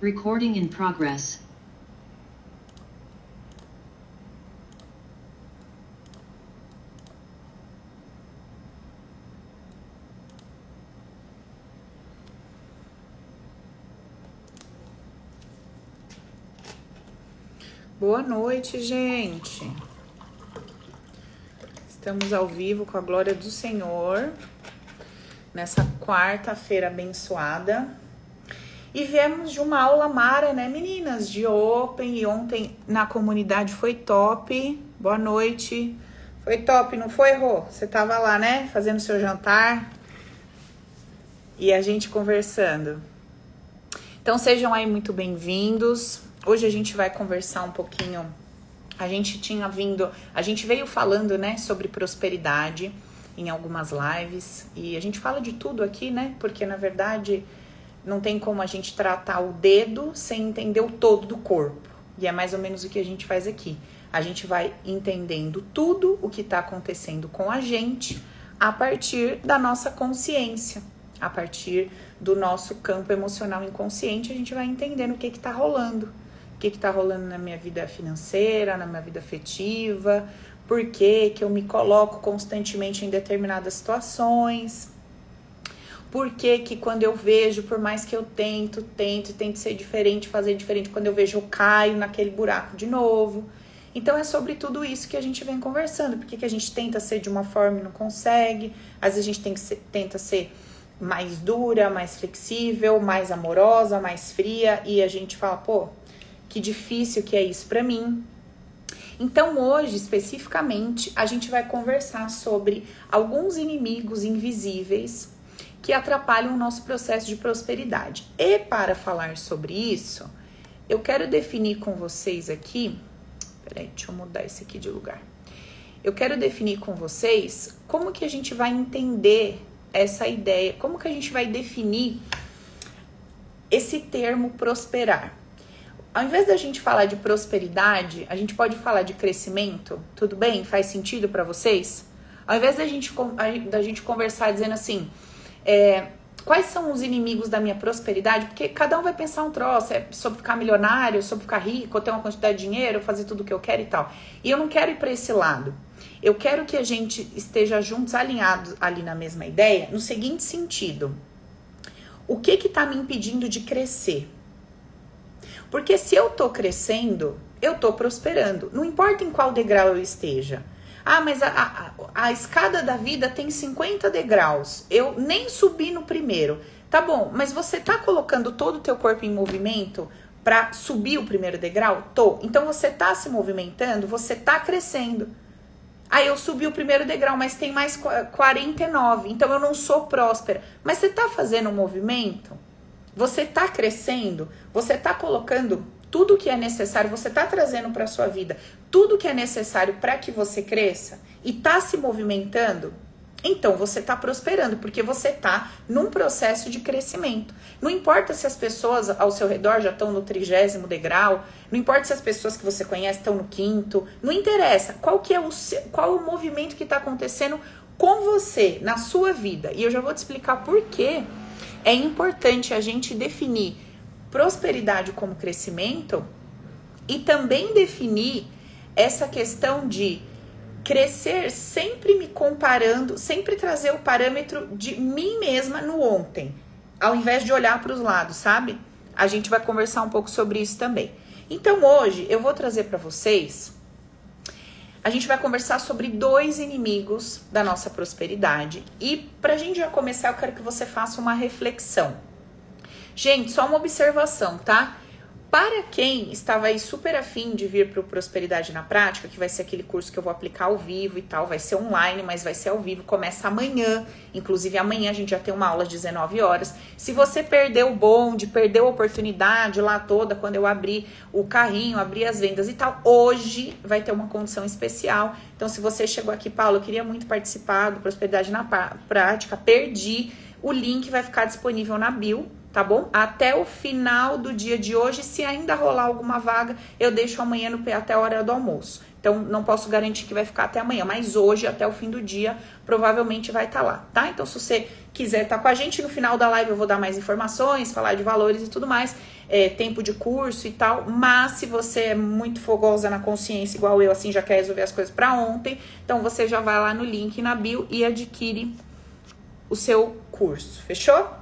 Recording in progress. Boa noite, gente. Estamos ao vivo com a glória do Senhor nessa quarta-feira abençoada. E viemos de uma aula mara, né, meninas? De Open. E ontem na comunidade foi top. Boa noite. Foi top, não foi, Rô? Você tava lá, né? Fazendo seu jantar. E a gente conversando. Então sejam aí muito bem-vindos. Hoje a gente vai conversar um pouquinho. A gente tinha vindo, a gente veio falando, né, sobre prosperidade em algumas lives e a gente fala de tudo aqui, né? Porque na verdade não tem como a gente tratar o dedo sem entender o todo do corpo. E é mais ou menos o que a gente faz aqui. A gente vai entendendo tudo o que está acontecendo com a gente a partir da nossa consciência, a partir do nosso campo emocional inconsciente, a gente vai entendendo o que está rolando o que está rolando na minha vida financeira, na minha vida afetiva, por que, que eu me coloco constantemente em determinadas situações, por que, que quando eu vejo, por mais que eu tento, tento, tento ser diferente, fazer diferente, quando eu vejo eu caio naquele buraco de novo. Então é sobre tudo isso que a gente vem conversando, porque que a gente tenta ser de uma forma e não consegue, às vezes a gente tem que ser, tenta ser mais dura, mais flexível, mais amorosa, mais fria, e a gente fala, pô, que difícil que é isso para mim. Então, hoje, especificamente, a gente vai conversar sobre alguns inimigos invisíveis que atrapalham o nosso processo de prosperidade. E para falar sobre isso, eu quero definir com vocês aqui. Peraí, deixa eu mudar esse aqui de lugar. Eu quero definir com vocês como que a gente vai entender essa ideia, como que a gente vai definir esse termo prosperar ao invés da gente falar de prosperidade, a gente pode falar de crescimento, tudo bem? Faz sentido para vocês? Ao invés da gente, da gente conversar dizendo assim, é, quais são os inimigos da minha prosperidade? Porque cada um vai pensar um troço, é sobre ficar milionário, sobre ficar rico, ter uma quantidade de dinheiro, fazer tudo o que eu quero e tal. E eu não quero ir para esse lado. Eu quero que a gente esteja juntos, alinhados ali na mesma ideia, no seguinte sentido: o que que tá me impedindo de crescer? Porque se eu tô crescendo, eu tô prosperando. Não importa em qual degrau eu esteja. Ah, mas a, a, a escada da vida tem 50 degraus. Eu nem subi no primeiro. Tá bom, mas você tá colocando todo o teu corpo em movimento para subir o primeiro degrau? Tô. Então você tá se movimentando, você tá crescendo. Aí eu subi o primeiro degrau, mas tem mais 49. Então eu não sou próspera. Mas você tá fazendo um movimento? Você está crescendo, você está colocando tudo que é necessário, você está trazendo para sua vida tudo que é necessário para que você cresça e está se movimentando, então você está prosperando, porque você está num processo de crescimento. Não importa se as pessoas ao seu redor já estão no trigésimo degrau, não importa se as pessoas que você conhece estão no quinto, não interessa qual que é o qual o movimento que está acontecendo com você na sua vida. E eu já vou te explicar por quê é importante a gente definir prosperidade como crescimento e também definir essa questão de crescer sempre me comparando, sempre trazer o parâmetro de mim mesma no ontem, ao invés de olhar para os lados, sabe? A gente vai conversar um pouco sobre isso também. Então hoje eu vou trazer para vocês a gente vai conversar sobre dois inimigos da nossa prosperidade. E para a gente já começar, eu quero que você faça uma reflexão. Gente, só uma observação, tá? Para quem estava aí super afim de vir para o Prosperidade na Prática, que vai ser aquele curso que eu vou aplicar ao vivo e tal, vai ser online, mas vai ser ao vivo, começa amanhã. Inclusive, amanhã a gente já tem uma aula às 19 horas. Se você perdeu o bonde, perdeu a oportunidade lá toda, quando eu abri o carrinho, abri as vendas e tal, hoje vai ter uma condição especial. Então, se você chegou aqui, Paulo, eu queria muito participar do Prosperidade na Prática, perdi. O link vai ficar disponível na bio tá bom? Até o final do dia de hoje, se ainda rolar alguma vaga, eu deixo amanhã no, até a hora do almoço. Então, não posso garantir que vai ficar até amanhã, mas hoje, até o fim do dia, provavelmente vai estar tá lá, tá? Então, se você quiser estar tá com a gente, no final da live eu vou dar mais informações, falar de valores e tudo mais, é, tempo de curso e tal. Mas se você é muito fogosa na consciência, igual eu, assim, já quer resolver as coisas para ontem, então você já vai lá no link na bio e adquire o seu curso. Fechou?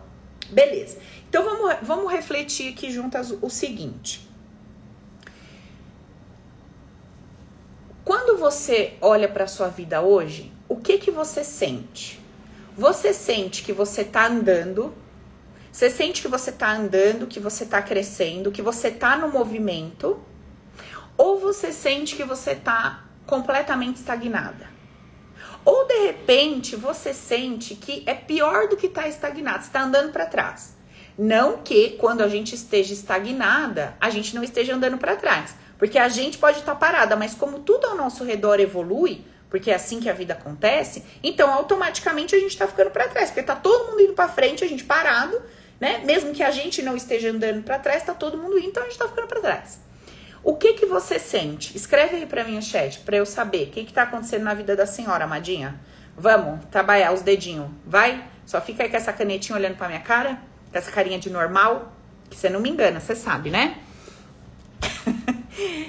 Beleza. Então vamos, vamos refletir aqui juntas o seguinte. Quando você olha para sua vida hoje, o que que você sente? Você sente que você tá andando? Você sente que você tá andando, que você tá crescendo, que você tá no movimento? Ou você sente que você tá completamente estagnada? Ou de repente você sente que é pior do que tá estagnado, está andando para trás. Não que quando a gente esteja estagnada, a gente não esteja andando para trás. Porque a gente pode estar tá parada, mas como tudo ao nosso redor evolui, porque é assim que a vida acontece, então automaticamente a gente está ficando para trás, porque tá todo mundo indo para frente, a gente parado, né? Mesmo que a gente não esteja andando para trás, tá todo mundo indo, então a gente tá ficando para trás. O que que você sente? Escreve aí para mim chat, para eu saber o que que tá acontecendo na vida da senhora, amadinha. Vamos trabalhar os dedinhos. Vai? Só fica aí com essa canetinha olhando para minha cara, com essa carinha de normal, que você não me engana, você sabe, né?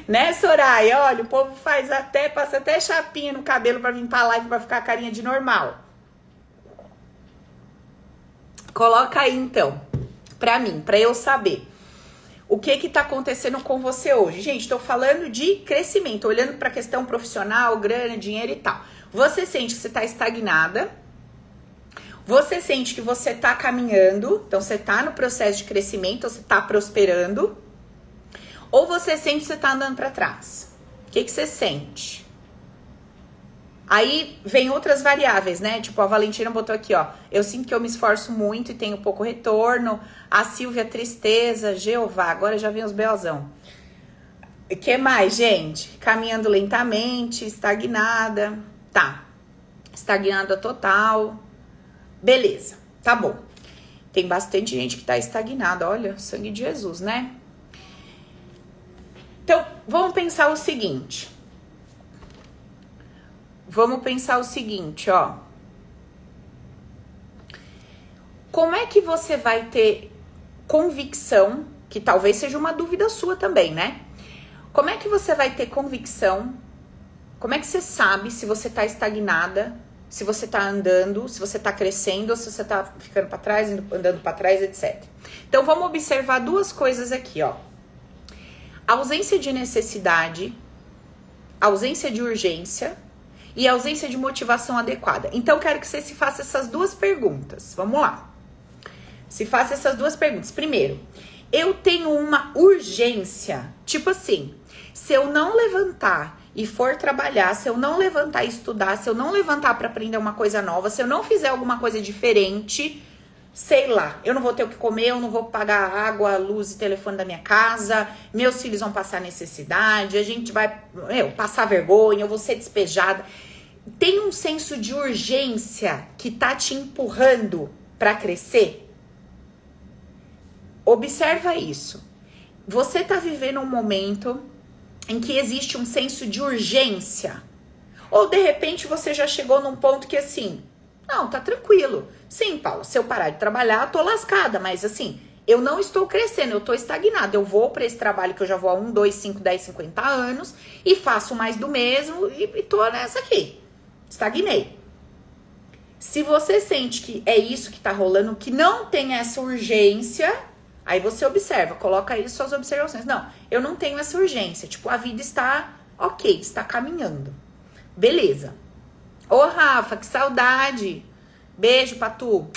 Né, Soraya? Olha, o povo faz até, passa até chapinha no cabelo pra vir pra live pra ficar a carinha de normal. Coloca aí então, pra mim, pra eu saber. O que que tá acontecendo com você hoje? Gente, tô falando de crescimento, olhando pra questão profissional, grana, dinheiro e tal. Você sente que você tá estagnada, você sente que você tá caminhando, então você tá no processo de crescimento, você tá prosperando ou você sente que você tá andando para trás? O que, que você sente? Aí vem outras variáveis, né? Tipo, a Valentina botou aqui, ó. Eu sinto que eu me esforço muito e tenho pouco retorno. A Silvia, tristeza. Jeová, agora já vem os belzão. O que mais, gente? Caminhando lentamente, estagnada. Tá. Estagnada total. Beleza, tá bom. Tem bastante gente que tá estagnada. Olha, sangue de Jesus, né? Então, vamos pensar o seguinte. Vamos pensar o seguinte, ó. Como é que você vai ter convicção, que talvez seja uma dúvida sua também, né? Como é que você vai ter convicção? Como é que você sabe se você tá estagnada, se você tá andando, se você tá crescendo, ou se você tá ficando para trás, andando para trás, etc. Então vamos observar duas coisas aqui, ó ausência de necessidade, ausência de urgência e ausência de motivação adequada. Então, quero que você se faça essas duas perguntas. Vamos lá. Se faça essas duas perguntas. Primeiro, eu tenho uma urgência, tipo assim, se eu não levantar e for trabalhar, se eu não levantar e estudar, se eu não levantar para aprender uma coisa nova, se eu não fizer alguma coisa diferente, sei lá, eu não vou ter o que comer, eu não vou pagar água, luz e telefone da minha casa, meus filhos vão passar necessidade, a gente vai meu, passar vergonha, eu vou ser despejada. Tem um senso de urgência que tá te empurrando para crescer? Observa isso. Você tá vivendo um momento em que existe um senso de urgência. Ou de repente você já chegou num ponto que assim, não, tá tranquilo. Sim, Paulo, se eu parar de trabalhar, tô lascada, mas assim, eu não estou crescendo, eu tô estagnada. Eu vou para esse trabalho que eu já vou há 1, 2, 5, 10, 50 anos e faço mais do mesmo e, e tô nessa aqui. Estagnei. Se você sente que é isso que tá rolando, que não tem essa urgência, aí você observa, coloca aí suas observações. Não, eu não tenho essa urgência. Tipo, a vida está ok, está caminhando. Beleza. Ô, Rafa, que saudade. Beijo pra tu.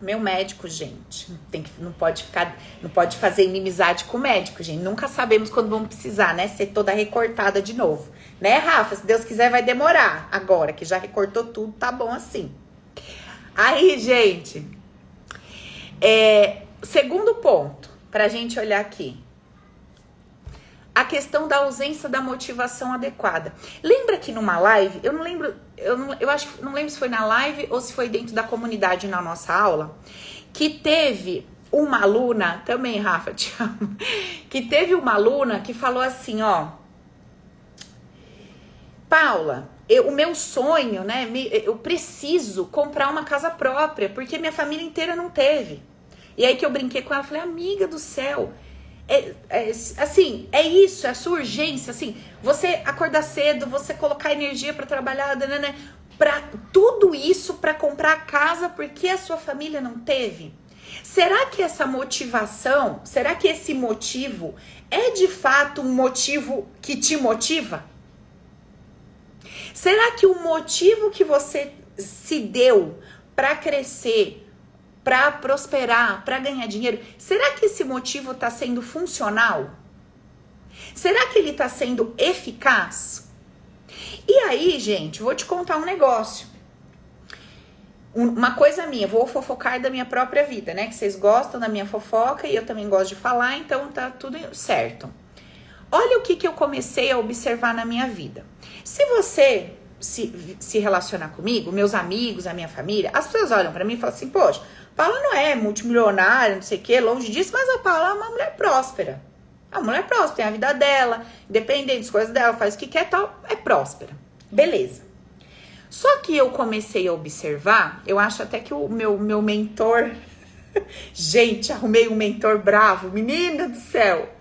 Meu médico, gente, tem que, não pode ficar, não pode fazer inimizade com o médico, gente. Nunca sabemos quando vamos precisar, né? Ser toda recortada de novo. Né, Rafa? Se Deus quiser, vai demorar. Agora que já recortou tudo, tá bom assim. Aí, gente, é, segundo ponto pra gente olhar aqui a questão da ausência da motivação adequada. Lembra que numa live, eu não lembro, eu, não, eu acho que não lembro se foi na live ou se foi dentro da comunidade na nossa aula, que teve uma aluna, também, Rafa, te amo, que teve uma aluna que falou assim, ó. Paula, eu, o meu sonho, né? Eu preciso comprar uma casa própria, porque minha família inteira não teve. E aí que eu brinquei com ela, falei, amiga do céu, é, é, assim, é isso, é a sua urgência, assim, você acordar cedo, você colocar energia para trabalhar, né, para tudo isso para comprar a casa porque a sua família não teve. Será que essa motivação, será que esse motivo é de fato um motivo que te motiva? Será que o motivo que você se deu para crescer, para prosperar, para ganhar dinheiro, será que esse motivo está sendo funcional? Será que ele está sendo eficaz? E aí, gente, vou te contar um negócio. Uma coisa minha, vou fofocar da minha própria vida, né? Que vocês gostam da minha fofoca e eu também gosto de falar, então tá tudo certo. Olha o que, que eu comecei a observar na minha vida. Se você se, se relacionar comigo, meus amigos, a minha família, as pessoas olham para mim e falam assim: Poxa, Paula não é multimilionária, não sei o que, longe disso, mas a Paula é uma mulher próspera. A mulher próspera, tem a vida dela, independente das coisas dela, faz o que quer tal, é próspera. Beleza. Só que eu comecei a observar, eu acho até que o meu, meu mentor. Gente, arrumei um mentor bravo, menina do céu.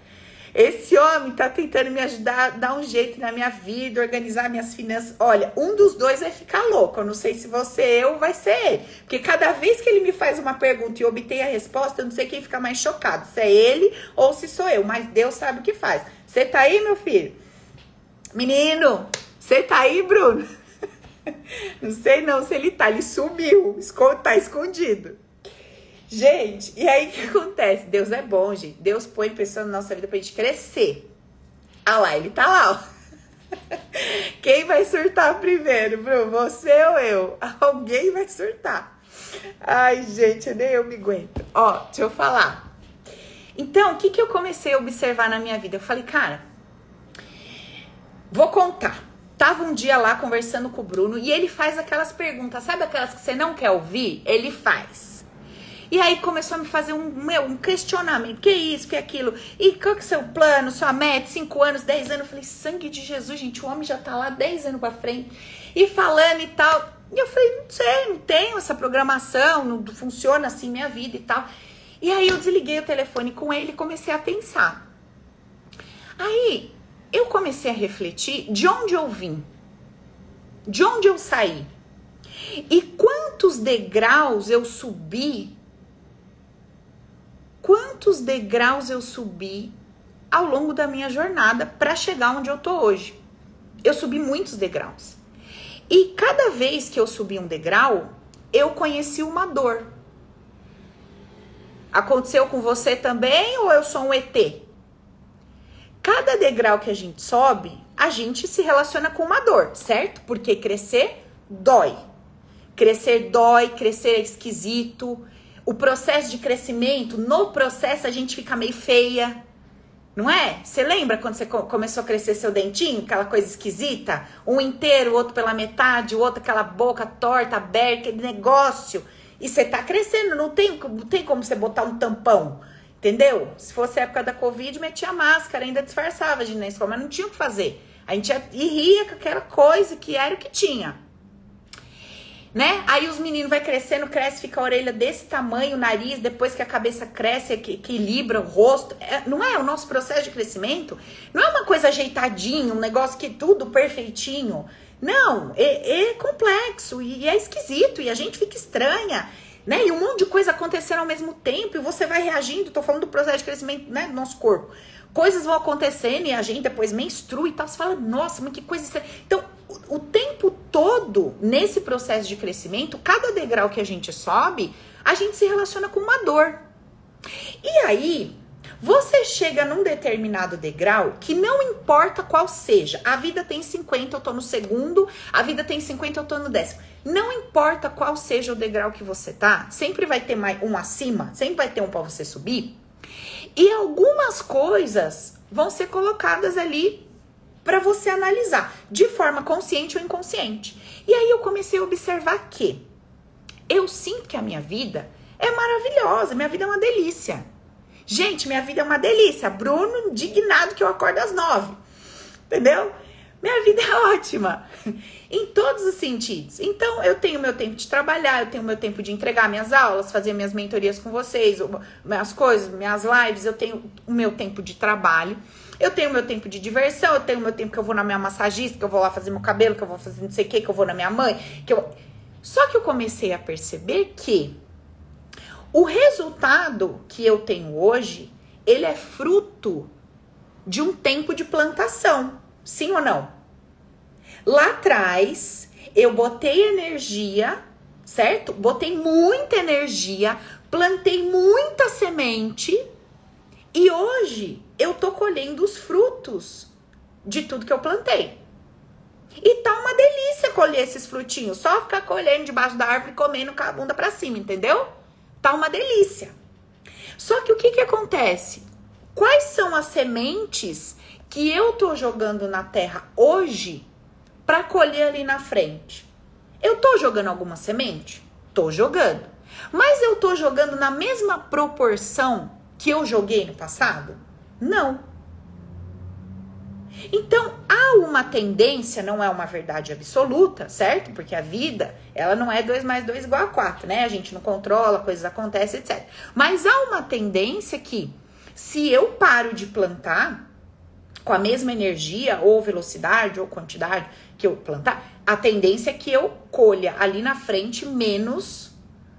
Esse homem tá tentando me ajudar, dar um jeito na minha vida, organizar minhas finanças. Olha, um dos dois vai ficar louco. Eu não sei se você eu vai ser ele. Porque cada vez que ele me faz uma pergunta e obtém a resposta, eu não sei quem fica mais chocado. Se é ele ou se sou eu. Mas Deus sabe o que faz. Você tá aí, meu filho? Menino, você tá aí, Bruno? não sei não se ele tá. Ele sumiu. Tá escondido. Gente, e aí o que acontece? Deus é bom, gente. Deus põe pessoas na nossa vida pra gente crescer. Ah lá, ele tá lá, ó. Quem vai surtar primeiro, Bruno? Você ou eu? Alguém vai surtar. Ai, gente, nem eu me aguento. Ó, deixa eu falar. Então, o que, que eu comecei a observar na minha vida? Eu falei, cara, vou contar. Tava um dia lá conversando com o Bruno e ele faz aquelas perguntas, sabe aquelas que você não quer ouvir? Ele faz. E aí começou a me fazer um, meu, um questionamento. Que isso, que aquilo? E qual que é o seu plano, sua meta? Cinco anos, dez anos? Eu falei, sangue de Jesus, gente, o homem já tá lá dez anos pra frente. E falando e tal. E eu falei, não sei, não tenho essa programação, não funciona assim minha vida e tal. E aí eu desliguei o telefone com ele e comecei a pensar. Aí eu comecei a refletir de onde eu vim, de onde eu saí. E quantos degraus eu subi quantos degraus eu subi ao longo da minha jornada para chegar onde eu tô hoje. Eu subi muitos degraus. E cada vez que eu subi um degrau, eu conheci uma dor. Aconteceu com você também ou eu sou um ET? Cada degrau que a gente sobe, a gente se relaciona com uma dor, certo? Porque crescer dói. Crescer dói, crescer é esquisito, o processo de crescimento, no processo a gente fica meio feia, não é? Você lembra quando você começou a crescer seu dentinho, aquela coisa esquisita? Um inteiro, o outro pela metade, o outro aquela boca torta, aberta, aquele negócio. E você tá crescendo, não tem, não tem como você botar um tampão, entendeu? Se fosse a época da Covid, metia máscara, ainda disfarçava de na escola, mas não tinha o que fazer. A gente ria com aquela coisa que era o que tinha né? Aí os meninos vai crescendo, cresce, fica a orelha desse tamanho, o nariz, depois que a cabeça cresce, equilibra o rosto. É, não é o nosso processo de crescimento? Não é uma coisa ajeitadinha, um negócio que tudo perfeitinho. Não, é, é complexo e é esquisito e a gente fica estranha. Né? E um monte de coisa acontecendo ao mesmo tempo e você vai reagindo. Tô falando do processo de crescimento né, do nosso corpo. Coisas vão acontecendo e a gente depois menstrua e tal. Você fala, nossa, mas que coisa. Então, o tempo todo, nesse processo de crescimento, cada degrau que a gente sobe, a gente se relaciona com uma dor. E aí, você chega num determinado degrau que não importa qual seja. A vida tem 50, eu tô no segundo. A vida tem 50, eu tô no décimo. Não importa qual seja o degrau que você tá, sempre vai ter mais um acima, sempre vai ter um para você subir. E algumas coisas vão ser colocadas ali para você analisar de forma consciente ou inconsciente. E aí eu comecei a observar que eu sinto que a minha vida é maravilhosa, minha vida é uma delícia. Gente, minha vida é uma delícia. Bruno indignado que eu acordo às nove. Entendeu? minha vida é ótima. em todos os sentidos. Então, eu tenho meu tempo de trabalhar, eu tenho meu tempo de entregar minhas aulas, fazer minhas mentorias com vocês, minhas coisas, minhas lives, eu tenho o meu tempo de trabalho. Eu tenho meu tempo de diversão, eu tenho meu tempo que eu vou na minha massagista, que eu vou lá fazer meu cabelo, que eu vou fazer não sei o que, que eu vou na minha mãe, que eu... Só que eu comecei a perceber que o resultado que eu tenho hoje, ele é fruto de um tempo de plantação. Sim ou não? Lá atrás, eu botei energia, certo? Botei muita energia, plantei muita semente e hoje eu tô colhendo os frutos de tudo que eu plantei. E tá uma delícia colher esses frutinhos, só ficar colhendo debaixo da árvore comendo com a bunda para cima, entendeu? Tá uma delícia. Só que o que que acontece? Quais são as sementes que eu tô jogando na terra hoje para colher ali na frente? Eu tô jogando alguma semente? Tô jogando. Mas eu tô jogando na mesma proporção que eu joguei no passado? Não. Então, há uma tendência, não é uma verdade absoluta, certo? Porque a vida, ela não é 2 mais 2 igual a 4, né? A gente não controla, coisas acontecem, etc. Mas há uma tendência que, se eu paro de plantar com a mesma energia, ou velocidade, ou quantidade que eu plantar, a tendência é que eu colha ali na frente menos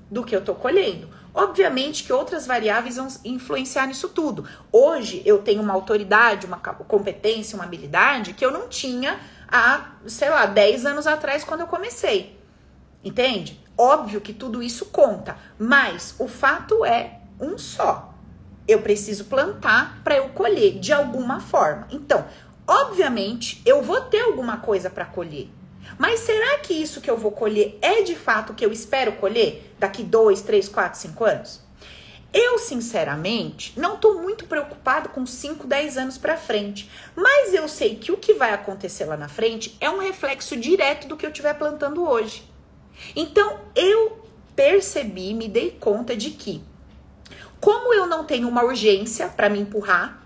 do que eu tô colhendo. Obviamente que outras variáveis vão influenciar nisso tudo. Hoje eu tenho uma autoridade, uma competência, uma habilidade que eu não tinha há, sei lá, 10 anos atrás quando eu comecei. Entende? Óbvio que tudo isso conta, mas o fato é um só. Eu preciso plantar para eu colher de alguma forma. Então, obviamente, eu vou ter alguma coisa para colher. Mas será que isso que eu vou colher é de fato o que eu espero colher daqui 2, 3, 4, 5 anos? Eu, sinceramente, não estou muito preocupado com 5, 10 anos para frente. Mas eu sei que o que vai acontecer lá na frente é um reflexo direto do que eu estiver plantando hoje. Então, eu percebi, me dei conta de que, como eu não tenho uma urgência para me empurrar,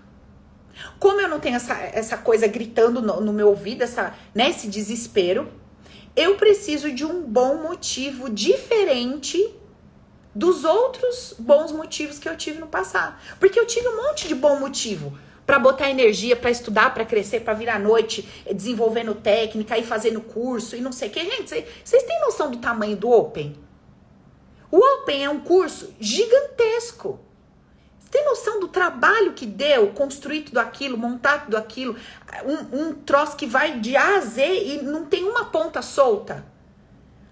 como eu não tenho essa, essa coisa gritando no, no meu ouvido, essa, né, esse desespero, eu preciso de um bom motivo diferente dos outros bons motivos que eu tive no passado. Porque eu tive um monte de bom motivo para botar energia, para estudar, para crescer, para vir à noite desenvolvendo técnica e fazendo curso e não sei o que. Gente, vocês têm noção do tamanho do Open? O Open é um curso gigantesco. Tem noção do trabalho que deu construir tudo aquilo, montar tudo aquilo? Um, um troço que vai de A a Z e não tem uma ponta solta.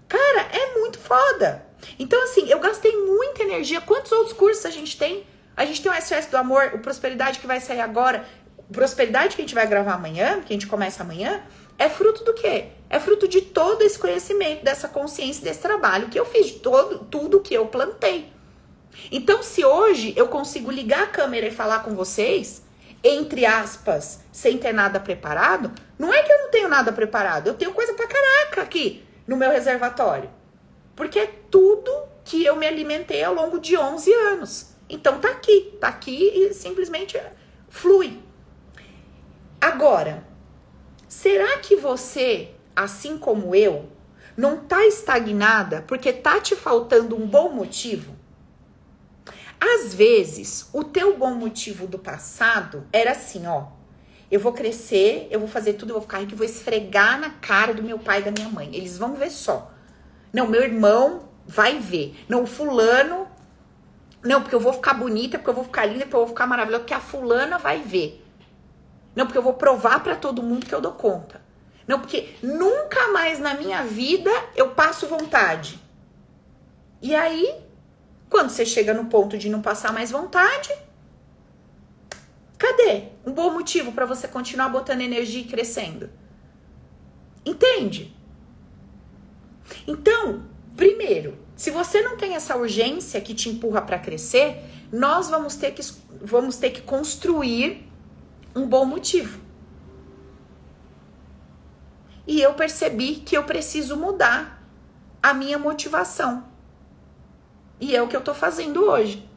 Cara, é muito foda. Então, assim, eu gastei muita energia. Quantos outros cursos a gente tem? A gente tem o SOS do Amor, o Prosperidade que vai sair agora. Prosperidade que a gente vai gravar amanhã, que a gente começa amanhã, é fruto do quê? É fruto de todo esse conhecimento, dessa consciência, desse trabalho que eu fiz, de todo, tudo que eu plantei. Então, se hoje eu consigo ligar a câmera e falar com vocês, entre aspas, sem ter nada preparado, não é que eu não tenho nada preparado, eu tenho coisa pra caraca aqui no meu reservatório. Porque é tudo que eu me alimentei ao longo de 11 anos. Então tá aqui, tá aqui e simplesmente flui. Agora, será que você, assim como eu, não tá estagnada porque tá te faltando um bom motivo? Às vezes, o teu bom motivo do passado era assim, ó. Eu vou crescer, eu vou fazer tudo, eu vou ficar rico, eu vou esfregar na cara do meu pai e da minha mãe. Eles vão ver só. Não, meu irmão vai ver. Não, fulano. Não, porque eu vou ficar bonita, porque eu vou ficar linda, porque eu vou ficar maravilhosa, porque a fulana vai ver. Não, porque eu vou provar para todo mundo que eu dou conta. Não, porque nunca mais na minha vida eu passo vontade. E aí, quando você chega no ponto de não passar mais vontade, cadê um bom motivo para você continuar botando energia e crescendo? Entende? Então, primeiro, se você não tem essa urgência que te empurra para crescer, nós vamos ter que vamos ter que construir um bom motivo. E eu percebi que eu preciso mudar a minha motivação. E é o que eu tô fazendo hoje.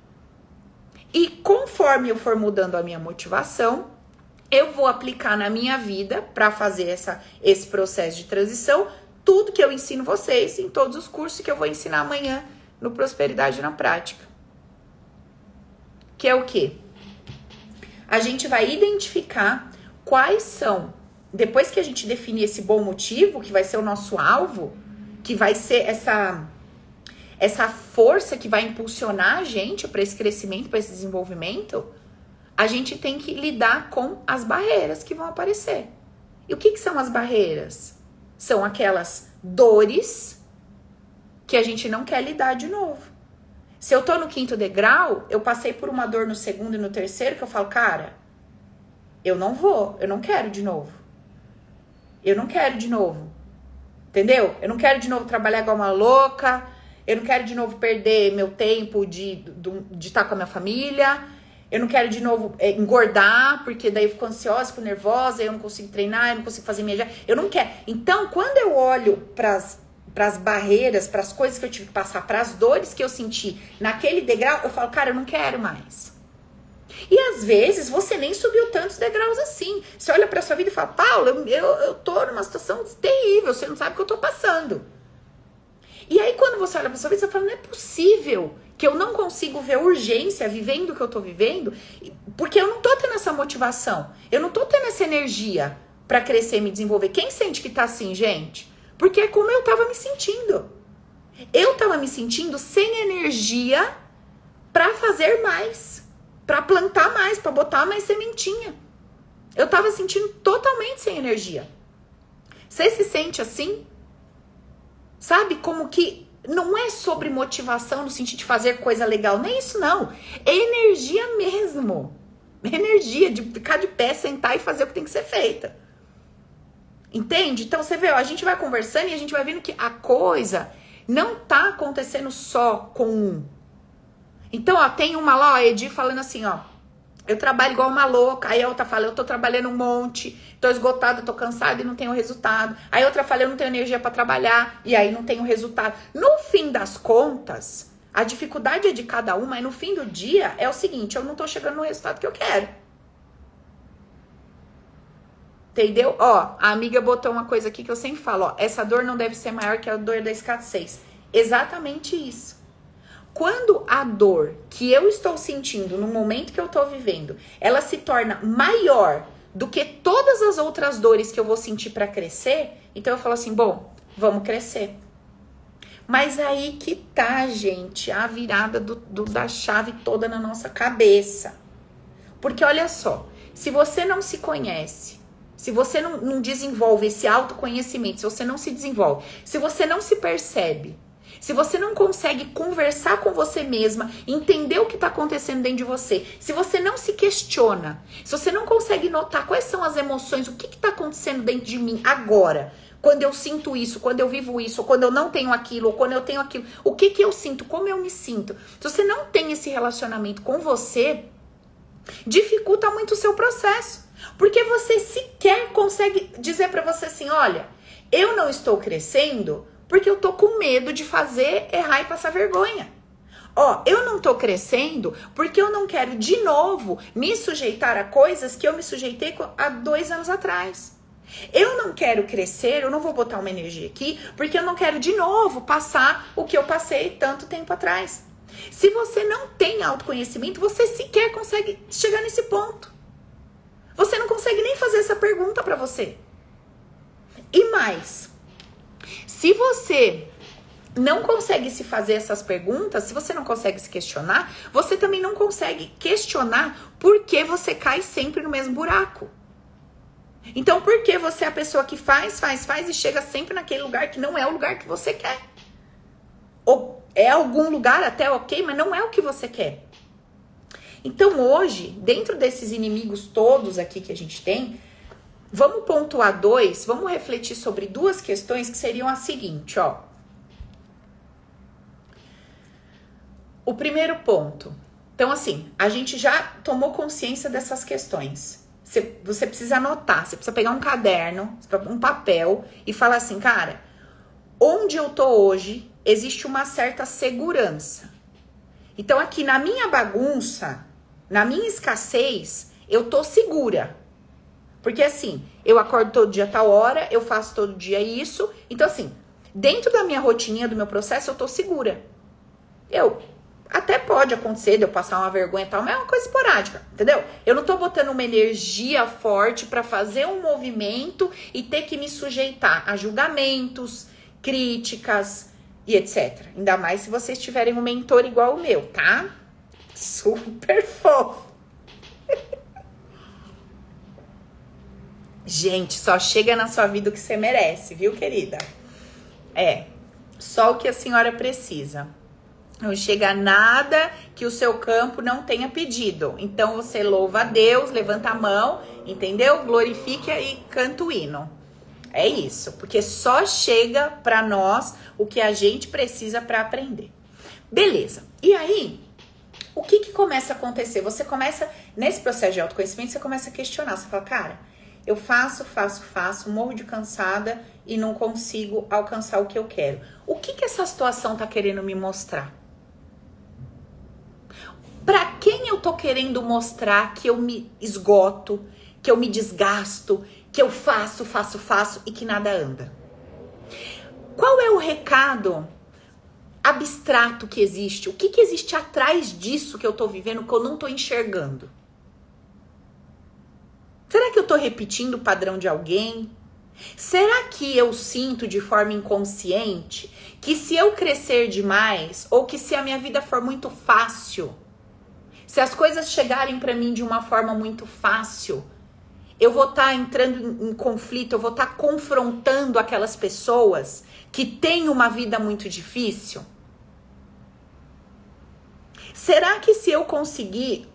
E conforme eu for mudando a minha motivação, eu vou aplicar na minha vida para fazer essa, esse processo de transição tudo que eu ensino vocês em todos os cursos que eu vou ensinar amanhã no Prosperidade na Prática. Que é o quê? A gente vai identificar quais são, depois que a gente definir esse bom motivo, que vai ser o nosso alvo, que vai ser essa essa força que vai impulsionar a gente para esse crescimento, para esse desenvolvimento, a gente tem que lidar com as barreiras que vão aparecer. E o que, que são as barreiras? São aquelas dores que a gente não quer lidar de novo. Se eu tô no quinto degrau, eu passei por uma dor no segundo e no terceiro que eu falo, cara, eu não vou, eu não quero de novo. Eu não quero de novo. Entendeu? Eu não quero de novo trabalhar igual uma louca. Eu não quero de novo perder meu tempo de, de, de estar com a minha família. Eu não quero de novo é, engordar, porque daí eu fico ansiosa, fico nervosa, eu não consigo treinar, eu não consigo fazer minha. Eu não quero. Então, quando eu olho para as barreiras, para as coisas que eu tive que passar, para as dores que eu senti naquele degrau, eu falo, cara, eu não quero mais. E às vezes você nem subiu tantos degraus assim. Você olha para sua vida e fala, Paulo, eu, eu, eu tô numa situação terrível, você não sabe o que eu tô passando. E aí, quando você olha para sua vida, você fala, não é possível que eu não consigo ver urgência vivendo o que eu tô vivendo, porque eu não tô tendo essa motivação, eu não tô tendo essa energia para crescer e me desenvolver. Quem sente que tá assim, gente? Porque é como eu tava me sentindo. Eu tava me sentindo sem energia para fazer mais, para plantar mais, para botar mais sementinha. Eu tava sentindo totalmente sem energia. Você se sente assim? Sabe como que não é sobre motivação no sentido de fazer coisa legal, nem isso não. É energia mesmo. Energia de ficar de pé, sentar e fazer o que tem que ser feita. Entende? Então você vê, ó, a gente vai conversando e a gente vai vendo que a coisa não tá acontecendo só com um. Então, ó, tem uma lá, ó, Edi falando assim, ó. Eu trabalho igual uma louca. Aí a outra fala, eu tô trabalhando um monte, tô esgotada, tô cansada e não tenho resultado. Aí outra fala, eu não tenho energia para trabalhar e aí não tenho resultado. No fim das contas, a dificuldade é de cada uma, e no fim do dia é o seguinte, eu não tô chegando no resultado que eu quero. Entendeu? Ó, a amiga botou uma coisa aqui que eu sempre falo, ó, essa dor não deve ser maior que a dor da escassez. Exatamente isso. Quando a dor que eu estou sentindo no momento que eu estou vivendo, ela se torna maior do que todas as outras dores que eu vou sentir para crescer, então eu falo assim, bom, vamos crescer. Mas aí que tá, gente, a virada do, do, da chave toda na nossa cabeça. Porque olha só, se você não se conhece, se você não, não desenvolve esse autoconhecimento, se você não se desenvolve, se você não se percebe, se você não consegue conversar com você mesma, entender o que está acontecendo dentro de você, se você não se questiona, se você não consegue notar quais são as emoções, o que está acontecendo dentro de mim agora, quando eu sinto isso, quando eu vivo isso, ou quando eu não tenho aquilo, ou quando eu tenho aquilo, o que, que eu sinto, como eu me sinto. Se você não tem esse relacionamento com você, dificulta muito o seu processo. Porque você sequer consegue dizer para você assim: olha, eu não estou crescendo porque eu tô com medo de fazer, errar e passar vergonha. Ó, eu não tô crescendo porque eu não quero de novo me sujeitar a coisas que eu me sujeitei há dois anos atrás. Eu não quero crescer, eu não vou botar uma energia aqui, porque eu não quero de novo passar o que eu passei tanto tempo atrás. Se você não tem autoconhecimento, você sequer consegue chegar nesse ponto. Você não consegue nem fazer essa pergunta para você. E mais, se você não consegue se fazer essas perguntas, se você não consegue se questionar, você também não consegue questionar por que você cai sempre no mesmo buraco. Então, por que você é a pessoa que faz, faz, faz e chega sempre naquele lugar que não é o lugar que você quer? Ou é algum lugar até ok, mas não é o que você quer. Então, hoje, dentro desses inimigos todos aqui que a gente tem, Vamos pontuar dois, vamos refletir sobre duas questões que seriam a seguinte, ó. O primeiro ponto. Então, assim, a gente já tomou consciência dessas questões. Você, você precisa anotar, você precisa pegar um caderno, um papel e falar assim, cara, onde eu tô hoje existe uma certa segurança. Então, aqui na minha bagunça, na minha escassez, eu tô segura. Porque assim, eu acordo todo dia tal hora, eu faço todo dia isso. Então, assim, dentro da minha rotininha, do meu processo, eu tô segura. Eu até pode acontecer de eu passar uma vergonha e tal, mas é uma coisa esporádica, entendeu? Eu não tô botando uma energia forte para fazer um movimento e ter que me sujeitar a julgamentos, críticas e etc. Ainda mais se vocês tiverem um mentor igual o meu, tá? Super fofo. Gente, só chega na sua vida o que você merece, viu, querida? É, só o que a senhora precisa. Não chega nada que o seu campo não tenha pedido. Então você louva a Deus, levanta a mão, entendeu? Glorifica e canta o hino. É isso, porque só chega para nós o que a gente precisa para aprender. Beleza. E aí, o que que começa a acontecer? Você começa nesse processo de autoconhecimento, você começa a questionar, você fala: "Cara, eu faço, faço, faço, morro de cansada e não consigo alcançar o que eu quero. O que que essa situação tá querendo me mostrar?" Para quem eu tô querendo mostrar que eu me esgoto, que eu me desgasto, que eu faço, faço, faço e que nada anda. Qual é o recado abstrato que existe? O que, que existe atrás disso que eu tô vivendo que eu não tô enxergando? Será que eu tô repetindo o padrão de alguém? Será que eu sinto de forma inconsciente que se eu crescer demais ou que se a minha vida for muito fácil, se as coisas chegarem para mim de uma forma muito fácil, eu vou estar tá entrando em, em, conflito, eu vou estar tá confrontando aquelas pessoas que têm uma vida muito difícil? Será que se eu conseguir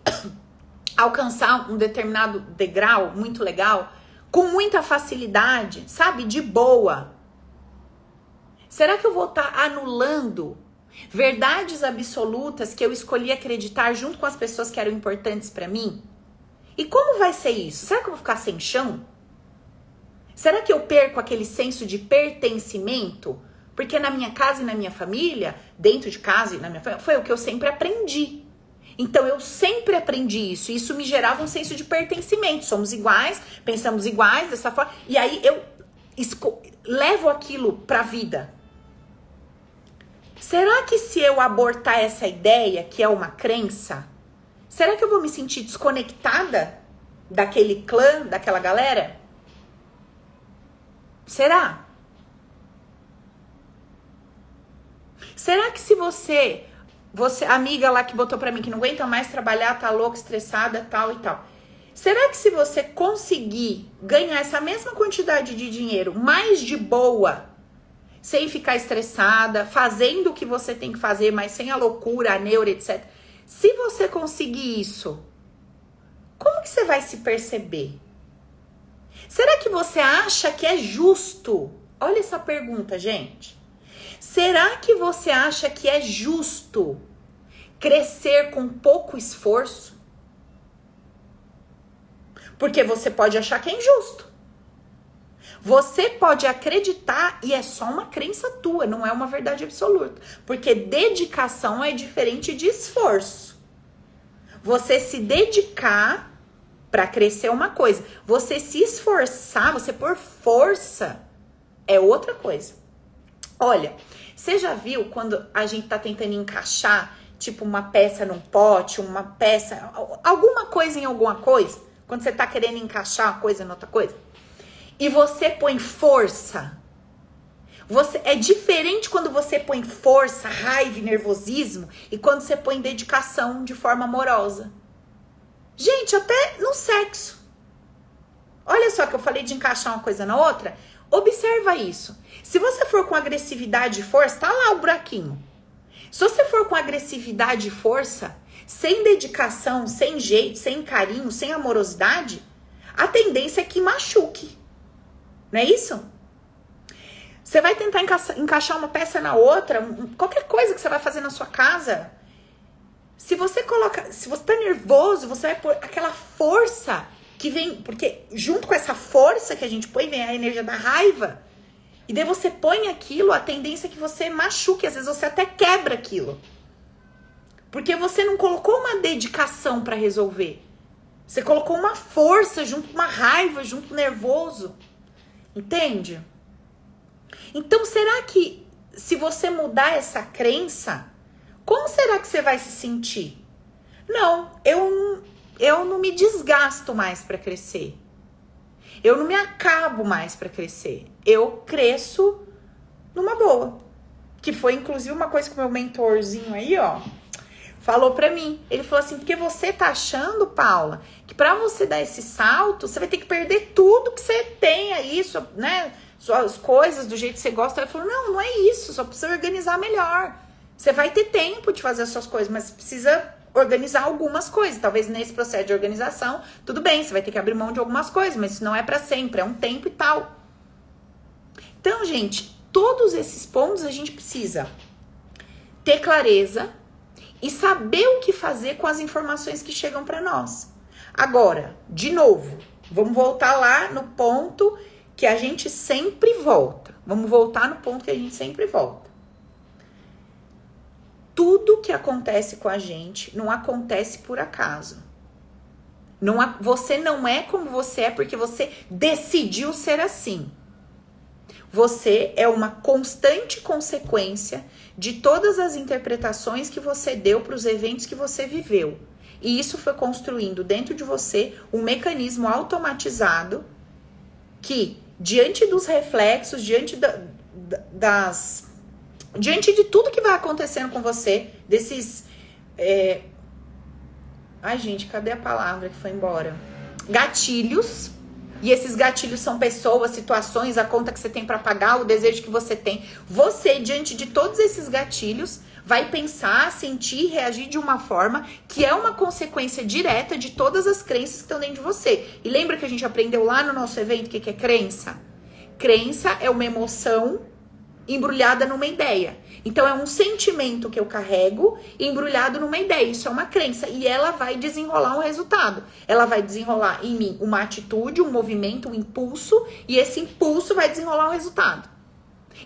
alcançar um determinado degrau muito legal, com muita facilidade, sabe, de boa, será que eu vou estar tá anulando verdades absolutas que eu escolhi acreditar junto com as pessoas que eram importantes para mim? E como vai ser isso? Será que eu vou ficar sem chão? Será que eu perco aquele senso de pertencimento? Porque na minha casa e na minha família, dentro de casa e na minha família, foi o que eu sempre aprendi. Então eu sempre aprendi isso. Isso me gerava um senso de pertencimento. Somos iguais, pensamos iguais dessa forma. E aí eu levo aquilo para a vida. Será que se eu abortar essa ideia, que é uma crença, Será que eu vou me sentir desconectada daquele clã, daquela galera? Será? Será que se você, você amiga lá que botou para mim que não aguenta mais trabalhar, tá louca, estressada, tal e tal. Será que se você conseguir ganhar essa mesma quantidade de dinheiro mais de boa, sem ficar estressada, fazendo o que você tem que fazer, mas sem a loucura, a neura, etc. Se você conseguir isso, como que você vai se perceber? Será que você acha que é justo? Olha essa pergunta, gente. Será que você acha que é justo crescer com pouco esforço? Porque você pode achar que é injusto. Você pode acreditar e é só uma crença tua, não é uma verdade absoluta. Porque dedicação é diferente de esforço. Você se dedicar para crescer uma coisa, você se esforçar, você por força é outra coisa. Olha, você já viu quando a gente tá tentando encaixar tipo uma peça num pote, uma peça, alguma coisa em alguma coisa? Quando você tá querendo encaixar uma coisa em outra coisa? e você põe força. Você é diferente quando você põe força, raiva nervosismo e quando você põe dedicação de forma amorosa. Gente, até no sexo. Olha só que eu falei de encaixar uma coisa na outra. Observa isso. Se você for com agressividade e força, tá lá o buraquinho. Se você for com agressividade e força, sem dedicação, sem jeito, sem carinho, sem amorosidade, a tendência é que machuque. Não é isso? Você vai tentar encaixar uma peça na outra, qualquer coisa que você vai fazer na sua casa. Se você coloca, se você tá nervoso, você vai pôr aquela força que vem, porque junto com essa força que a gente põe, vem a energia da raiva. E daí você põe aquilo, a tendência é que você machuque, às vezes você até quebra aquilo. Porque você não colocou uma dedicação para resolver. Você colocou uma força junto com uma raiva, junto nervoso. Entende? Então, será que se você mudar essa crença, como será que você vai se sentir? Não, eu, eu não me desgasto mais para crescer. Eu não me acabo mais para crescer. Eu cresço numa boa. Que foi inclusive uma coisa que o meu mentorzinho aí, ó, falou para mim. Ele falou assim: "Porque você tá achando, Paula, que para você dar esse salto, você vai ter que perder tudo que você tem aí, sua, né, suas coisas do jeito que você gosta". Ele falou: "Não, não é isso, só precisa organizar melhor. Você vai ter tempo de fazer as suas coisas, mas precisa organizar algumas coisas. Talvez nesse processo de organização, tudo bem, você vai ter que abrir mão de algumas coisas, mas isso não é para sempre, é um tempo e tal. Então, gente, todos esses pontos a gente precisa ter clareza e saber o que fazer com as informações que chegam para nós. Agora, de novo, vamos voltar lá no ponto que a gente sempre volta. Vamos voltar no ponto que a gente sempre volta tudo que acontece com a gente não acontece por acaso. Não, você não é como você é porque você decidiu ser assim. Você é uma constante consequência de todas as interpretações que você deu para os eventos que você viveu. E isso foi construindo dentro de você um mecanismo automatizado que, diante dos reflexos, diante da, das diante de tudo que vai acontecendo com você, desses. É... Ai, gente, cadê a palavra que foi embora? Gatilhos. E esses gatilhos são pessoas, situações, a conta que você tem para pagar, o desejo que você tem. Você, diante de todos esses gatilhos, vai pensar, sentir, reagir de uma forma que é uma consequência direta de todas as crenças que estão dentro de você. E lembra que a gente aprendeu lá no nosso evento o que, que é crença? Crença é uma emoção embrulhada numa ideia. Então é um sentimento que eu carrego embrulhado numa ideia. Isso é uma crença e ela vai desenrolar um resultado. Ela vai desenrolar em mim uma atitude, um movimento, um impulso e esse impulso vai desenrolar um resultado.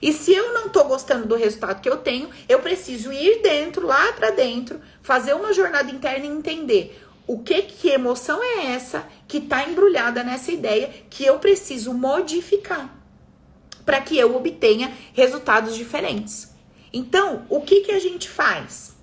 E se eu não tô gostando do resultado que eu tenho, eu preciso ir dentro, lá para dentro, fazer uma jornada interna e entender o que que emoção é essa que tá embrulhada nessa ideia que eu preciso modificar para que eu obtenha resultados diferentes. Então, o que, que a gente faz?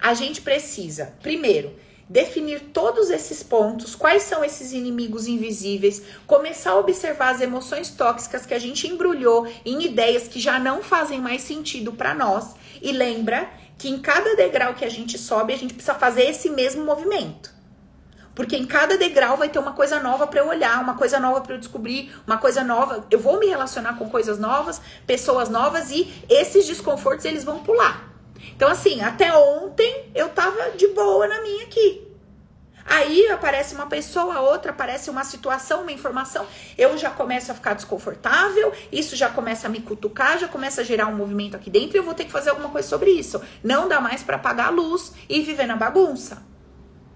A gente precisa, primeiro, definir todos esses pontos, quais são esses inimigos invisíveis, começar a observar as emoções tóxicas que a gente embrulhou em ideias que já não fazem mais sentido para nós. E lembra que em cada degrau que a gente sobe, a gente precisa fazer esse mesmo movimento. Porque em cada degrau vai ter uma coisa nova para eu olhar, uma coisa nova para eu descobrir, uma coisa nova. Eu vou me relacionar com coisas novas, pessoas novas e esses desconfortos eles vão pular. Então assim, até ontem eu tava de boa na minha aqui. Aí aparece uma pessoa, outra, aparece uma situação, uma informação, eu já começo a ficar desconfortável, isso já começa a me cutucar, já começa a gerar um movimento aqui dentro e eu vou ter que fazer alguma coisa sobre isso. Não dá mais para apagar a luz e viver na bagunça.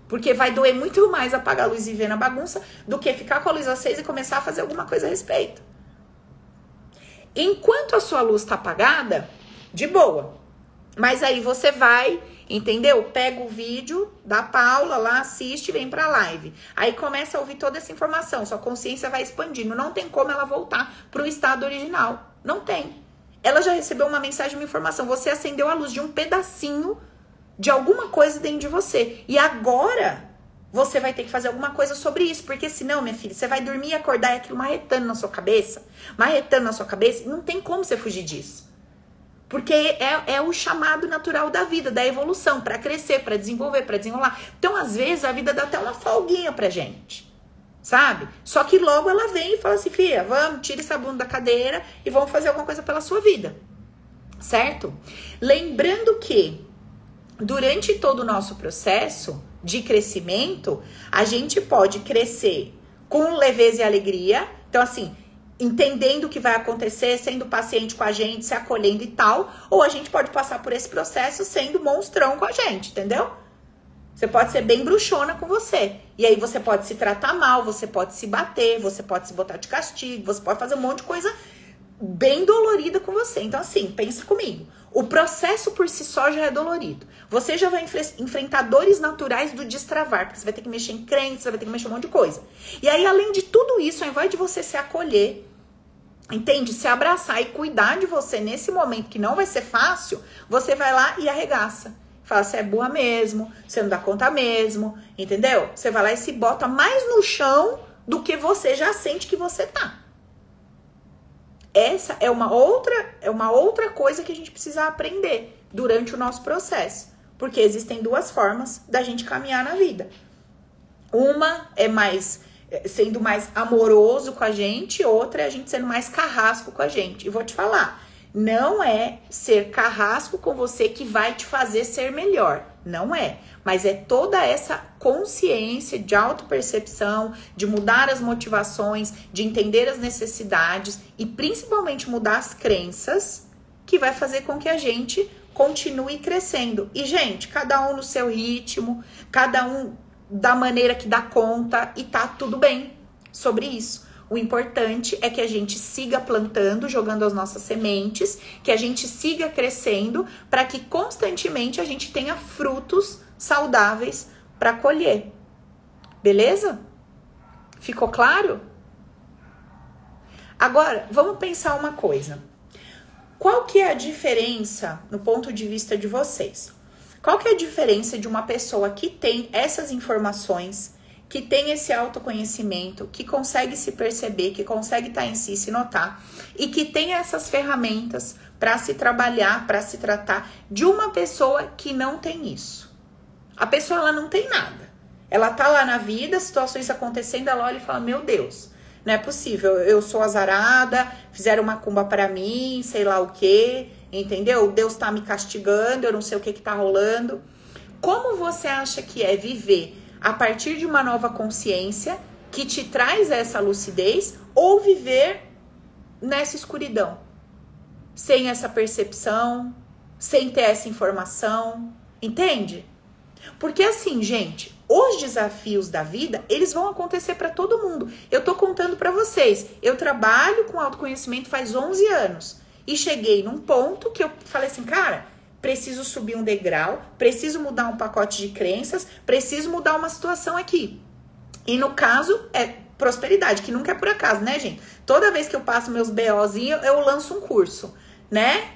Porque vai doer muito mais apagar a luz e ver na bagunça do que ficar com a luz acesa e começar a fazer alguma coisa a respeito. Enquanto a sua luz está apagada, de boa. Mas aí você vai, entendeu? Pega o vídeo da Paula lá, assiste vem pra live. Aí começa a ouvir toda essa informação. Sua consciência vai expandindo. Não tem como ela voltar pro estado original. Não tem. Ela já recebeu uma mensagem, uma informação. Você acendeu a luz de um pedacinho de alguma coisa dentro de você. E agora você vai ter que fazer alguma coisa sobre isso, porque senão, minha filha, você vai dormir e acordar e aquilo marretando na sua cabeça, marretando na sua cabeça, não tem como você fugir disso. Porque é, é o chamado natural da vida, da evolução, para crescer, para desenvolver, para desenrolar. Então, às vezes, a vida dá até uma folguinha pra gente, sabe? Só que logo ela vem e fala assim, filha, vamos, tira essa bunda da cadeira e vamos fazer alguma coisa pela sua vida, certo? Lembrando que durante todo o nosso processo de crescimento, a gente pode crescer com leveza e alegria. Então, assim, entendendo o que vai acontecer, sendo paciente com a gente, se acolhendo e tal, ou a gente pode passar por esse processo sendo monstrão com a gente, entendeu? Você pode ser bem bruxona com você. E aí você pode se tratar mal, você pode se bater, você pode se botar de castigo, você pode fazer um monte de coisa bem dolorida com você. Então, assim, pensa comigo. O processo por si só já é dolorido. Você já vai enfrentar dores naturais do destravar, porque você vai ter que mexer em crenças, você vai ter que mexer um monte de coisa. E aí, além de tudo isso, ao invés de você se acolher, entende? Se abraçar e cuidar de você nesse momento que não vai ser fácil, você vai lá e arregaça. Fala, você é burra mesmo, você não dá conta mesmo, entendeu? Você vai lá e se bota mais no chão do que você já sente que você tá. Essa é uma outra, é uma outra coisa que a gente precisa aprender durante o nosso processo. Porque existem duas formas da gente caminhar na vida. Uma é mais eh, sendo mais amoroso com a gente, outra é a gente sendo mais carrasco com a gente. E vou te falar, não é ser carrasco com você que vai te fazer ser melhor. Não é. Mas é toda essa consciência de autopercepção, de mudar as motivações, de entender as necessidades e principalmente mudar as crenças que vai fazer com que a gente continue crescendo. E, gente, cada um no seu ritmo, cada um da maneira que dá conta e tá tudo bem sobre isso. O importante é que a gente siga plantando, jogando as nossas sementes, que a gente siga crescendo, para que constantemente a gente tenha frutos saudáveis para colher. Beleza? Ficou claro? Agora, vamos pensar uma coisa. Qual que é a diferença no ponto de vista de vocês? Qual que é a diferença de uma pessoa que tem essas informações, que tem esse autoconhecimento, que consegue se perceber, que consegue estar em si, se notar e que tem essas ferramentas para se trabalhar, para se tratar de uma pessoa que não tem isso? A pessoa ela não tem nada. Ela tá lá na vida, situações acontecendo, ela olha e fala: "Meu Deus, não é possível. Eu sou azarada, fizeram uma cumba para mim, sei lá o quê, entendeu? Deus tá me castigando, eu não sei o que que tá rolando". Como você acha que é viver a partir de uma nova consciência que te traz essa lucidez ou viver nessa escuridão? Sem essa percepção, sem ter essa informação, entende? Porque assim, gente, os desafios da vida, eles vão acontecer para todo mundo. Eu tô contando para vocês. Eu trabalho com autoconhecimento faz 11 anos e cheguei num ponto que eu falei assim, cara, preciso subir um degrau, preciso mudar um pacote de crenças, preciso mudar uma situação aqui. E no caso é prosperidade, que nunca é por acaso, né, gente? Toda vez que eu passo meus BOzinhos, eu lanço um curso, né?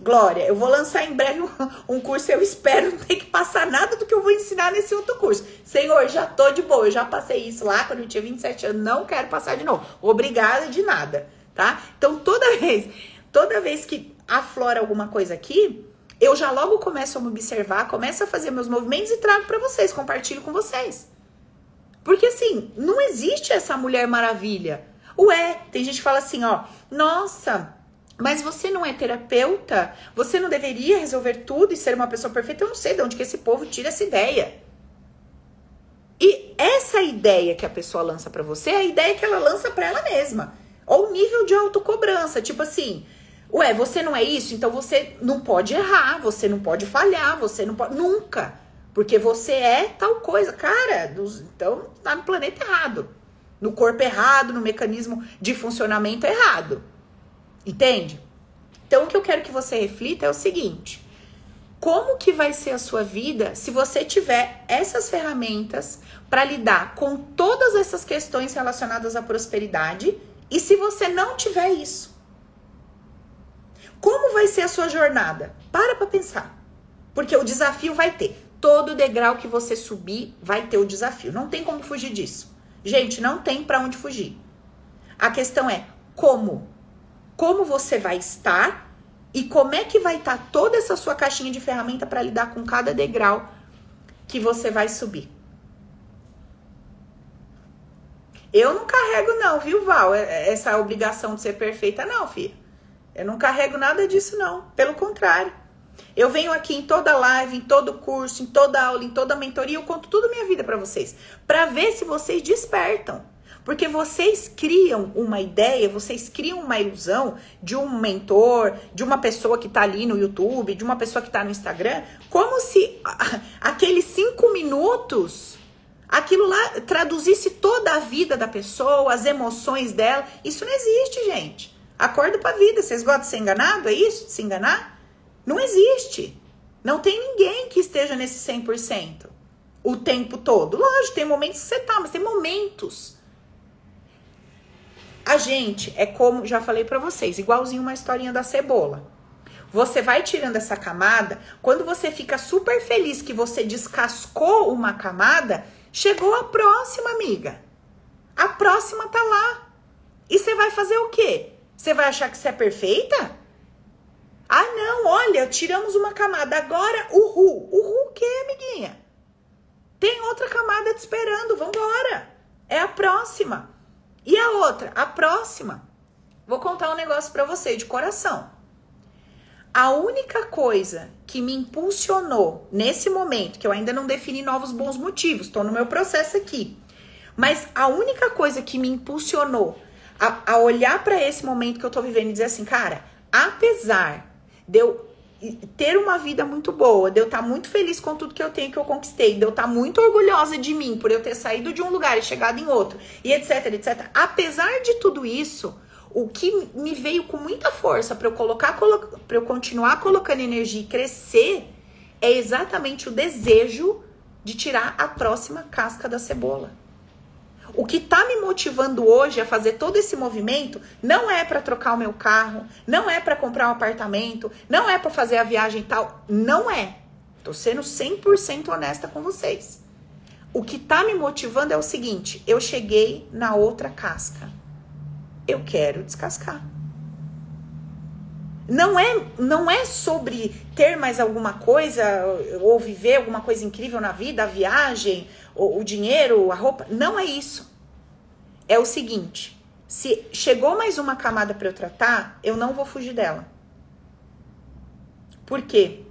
Glória, eu vou lançar em breve um, curso, eu espero não ter que passar nada do que eu vou ensinar nesse outro curso. Senhor, já tô de boa, eu já passei isso lá quando eu tinha 27 anos, não quero passar de novo. Obrigada de nada, tá? Então toda vez, toda vez que aflora alguma coisa aqui, eu já logo começo a me observar, começo a fazer meus movimentos e trago para vocês, compartilho com vocês. Porque assim, não existe essa mulher maravilha. Ué, tem gente que fala assim, ó, nossa, mas você não é terapeuta? Você não deveria resolver tudo e ser uma pessoa perfeita? Eu não sei de onde que esse povo tira essa ideia. E essa ideia que a pessoa lança para você é a ideia que ela lança para ela mesma. Ou o nível de autocobrança, tipo assim, ué, você não é isso, então você não pode errar, você não pode falhar, você não pode nunca, porque você é tal coisa, cara. Então tá no planeta errado, no corpo errado, no mecanismo de funcionamento errado. Entende? Então o que eu quero que você reflita é o seguinte: como que vai ser a sua vida se você tiver essas ferramentas para lidar com todas essas questões relacionadas à prosperidade e se você não tiver isso? Como vai ser a sua jornada? Para para pensar. Porque o desafio vai ter. Todo degrau que você subir vai ter o desafio. Não tem como fugir disso. Gente, não tem para onde fugir. A questão é como como você vai estar e como é que vai estar toda essa sua caixinha de ferramenta para lidar com cada degrau que você vai subir. Eu não carrego não, viu, Val? É, é, essa obrigação de ser perfeita não, filha. Eu não carrego nada disso não, pelo contrário. Eu venho aqui em toda live, em todo curso, em toda aula, em toda mentoria, eu conto tudo minha vida para vocês, para ver se vocês despertam. Porque vocês criam uma ideia, vocês criam uma ilusão de um mentor, de uma pessoa que tá ali no YouTube, de uma pessoa que tá no Instagram, como se aqueles cinco minutos, aquilo lá traduzisse toda a vida da pessoa, as emoções dela. Isso não existe, gente. Acorda pra vida. Vocês gostam de ser enganado? É isso? De se enganar? Não existe. Não tem ninguém que esteja nesse 100% o tempo todo. Lógico, tem momentos que você tá, mas tem momentos. A gente é como, já falei para vocês, igualzinho uma historinha da cebola. Você vai tirando essa camada, quando você fica super feliz que você descascou uma camada, chegou a próxima, amiga. A próxima tá lá. E você vai fazer o quê? Você vai achar que você é perfeita? Ah, não, olha, tiramos uma camada. Agora, uhul. Uhul o quê, amiguinha? Tem outra camada te esperando, vambora. É a próxima. E a outra? A próxima. Vou contar um negócio para você de coração. A única coisa que me impulsionou nesse momento, que eu ainda não defini novos bons motivos, tô no meu processo aqui. Mas a única coisa que me impulsionou a, a olhar para esse momento que eu tô vivendo e dizer assim, cara, apesar de eu ter uma vida muito boa, de eu estar tá muito feliz com tudo que eu tenho que eu conquistei, de eu estar tá muito orgulhosa de mim por eu ter saído de um lugar e chegado em outro, e etc, etc. Apesar de tudo isso, o que me veio com muita força para eu colocar, para eu continuar colocando energia e crescer, é exatamente o desejo de tirar a próxima casca da cebola. O que está me motivando hoje a fazer todo esse movimento não é para trocar o meu carro, não é para comprar um apartamento, não é para fazer a viagem tal, não é. Tô sendo 100% honesta com vocês. O que está me motivando é o seguinte: eu cheguei na outra casca. Eu quero descascar. Não é, não é sobre ter mais alguma coisa ou viver alguma coisa incrível na vida, a viagem, o, o dinheiro, a roupa. Não é isso. É o seguinte: se chegou mais uma camada para eu tratar, eu não vou fugir dela. Por quê?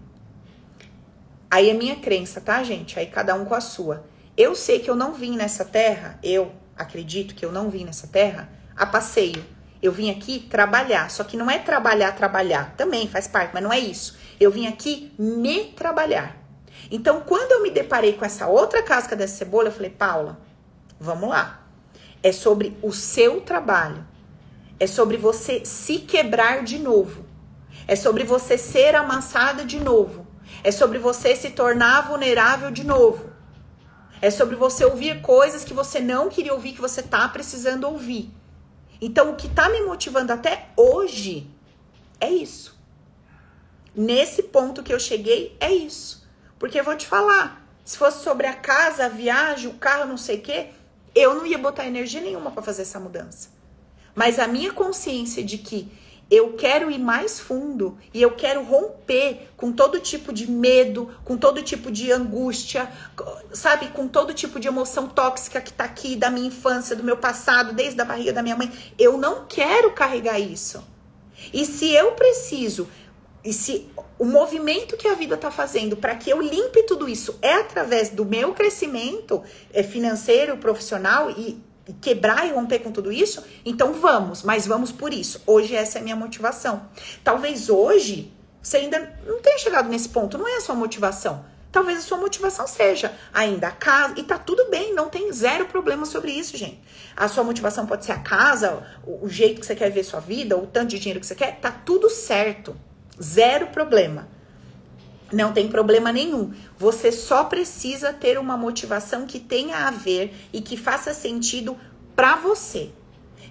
Aí é minha crença, tá, gente? Aí cada um com a sua. Eu sei que eu não vim nessa terra, eu acredito que eu não vim nessa terra a passeio. Eu vim aqui trabalhar, só que não é trabalhar, trabalhar, também faz parte, mas não é isso. Eu vim aqui me trabalhar. Então, quando eu me deparei com essa outra casca dessa cebola, eu falei, Paula, vamos lá. É sobre o seu trabalho. É sobre você se quebrar de novo. É sobre você ser amassada de novo. É sobre você se tornar vulnerável de novo. É sobre você ouvir coisas que você não queria ouvir, que você tá precisando ouvir. Então, o que tá me motivando até hoje é isso. Nesse ponto que eu cheguei, é isso. Porque eu vou te falar, se fosse sobre a casa, a viagem, o carro, não sei o quê, eu não ia botar energia nenhuma para fazer essa mudança. Mas a minha consciência de que eu quero ir mais fundo e eu quero romper com todo tipo de medo, com todo tipo de angústia, sabe, com todo tipo de emoção tóxica que tá aqui da minha infância, do meu passado, desde a barriga da minha mãe. Eu não quero carregar isso. E se eu preciso, e se o movimento que a vida está fazendo para que eu limpe tudo isso é através do meu crescimento é, financeiro, profissional e, e quebrar e romper com tudo isso, então vamos, mas vamos por isso. Hoje essa é a minha motivação. Talvez hoje você ainda não tenha chegado nesse ponto, não é a sua motivação. Talvez a sua motivação seja ainda a casa, e tá tudo bem, não tem zero problema sobre isso, gente. A sua motivação pode ser a casa, o, o jeito que você quer ver sua vida, o tanto de dinheiro que você quer, tá tudo certo. Zero problema. Não tem problema nenhum. Você só precisa ter uma motivação que tenha a ver e que faça sentido para você.